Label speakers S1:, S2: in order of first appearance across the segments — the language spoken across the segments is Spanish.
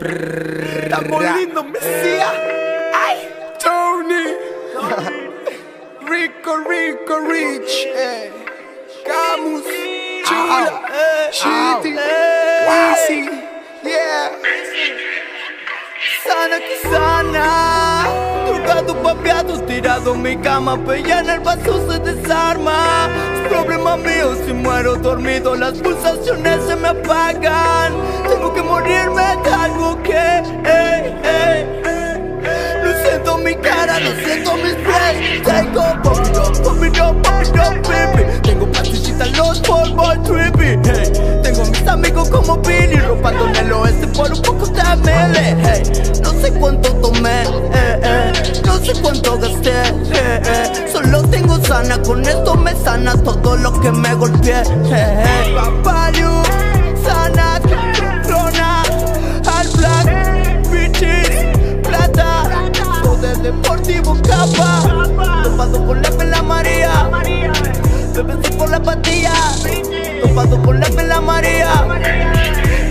S1: Estamos lindo, Mesías. Ay, Tony. Rico, Rico, Rich. Eh. Camus. Chula. Shitty. Wasi. Yeah. Sana que sana. Drogado, papeado, tirado en mi cama. Pella en el vaso se desarma. Es problema mío si muero dormido. Las pulsaciones se me apagan. Tengo que morirme de algo que. Ey, ey, ey. Lo siento en mi cara, lo siento en mis pies. Tengo it up, pump it up, baby. Tengo pastillitas, los polvo trippy. Hey. Tengo mis amigos como Billy Ropando en el oeste por un poco de mele hey. No sé cuánto sé cuánto gasté eh, eh. Solo tengo sana, con esto me sana todo lo que me golpeé eh, eh. Value, sana, Rona, Al Black, Bitches, Plata. Todo de Deportivo Capa. Topado con la pela María. Bebé por la pastilla. Topado con la pela María.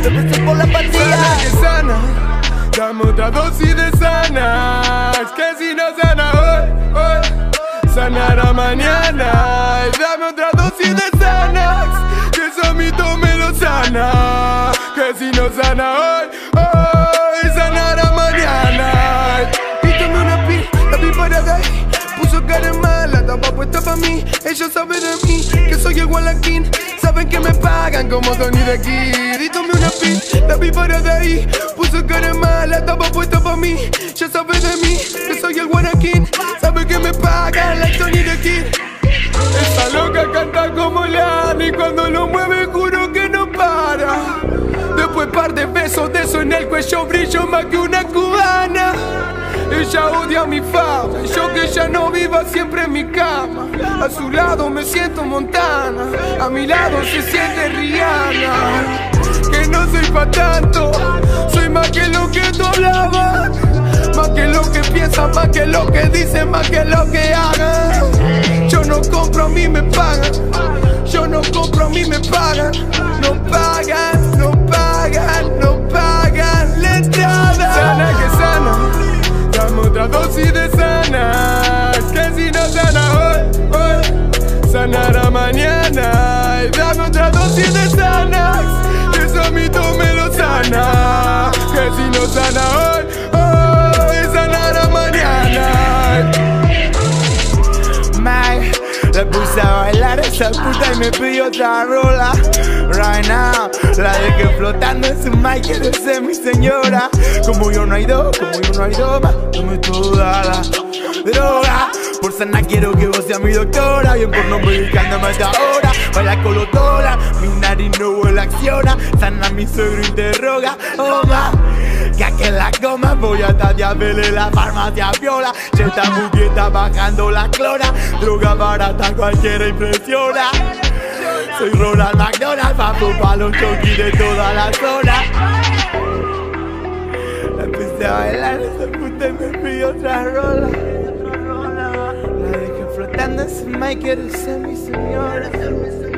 S1: Bebé por la pastilla.
S2: Sana que sana, dame otra dosis de sana. Mañana. Dame otra dosis de Xanax, que eso a mí todo me lo sana. Que si no sana hoy, hoy, sanará mañana. Tomé una pi, la vi para ahí. Puso cara mala, estaba puesta pa' mí. Ella sabe de mí, que soy el Walakin. Saben que me pagan como Tony de aquí. Tomé una pi, la vi para ahí. Puso cara mala, estaba puesta pa' mí. Ya sabe de mí, cuello brillo más que una cubana. Ella odia mi fama, yo que ya no viva siempre en mi cama. A su lado me siento Montana, a mi lado se siente Rihanna. Que no soy pa' tanto, soy más que lo que tú hablabas. Más que lo que piensan, más que lo que dicen, más que lo que hagan. Yo no compro, a mí me pagan. Yo no compro, a mí me pagan, mañana. Y dame otra dosis de Xanax, que eso a mí todo me lo sana. Que si no sana hoy, hoy, sanará mañana.
S1: Mag, le puse a bailar esa puta y me pidió otra rola. Right now, la dejé flotando en su mic, quiere ser mi señora. Como yo no hay dos, como yo no hay dos, más, dame toda la droga. Por sana quiero que vos seas mi doctora, bien por no medicándome hasta ahora. Los dólares, mi nariz no acciona. Sana mi suegro interroga, oh ma. Que a que la coma voy a tatearle la farmacia viola Ya esta buqueta bajando la clora Droga barata cualquiera impresiona Soy Ronald McDonald, papo pa' los choquis de toda la zona Empecé a bailar esa puta me pidió otra rola La dejé flotando en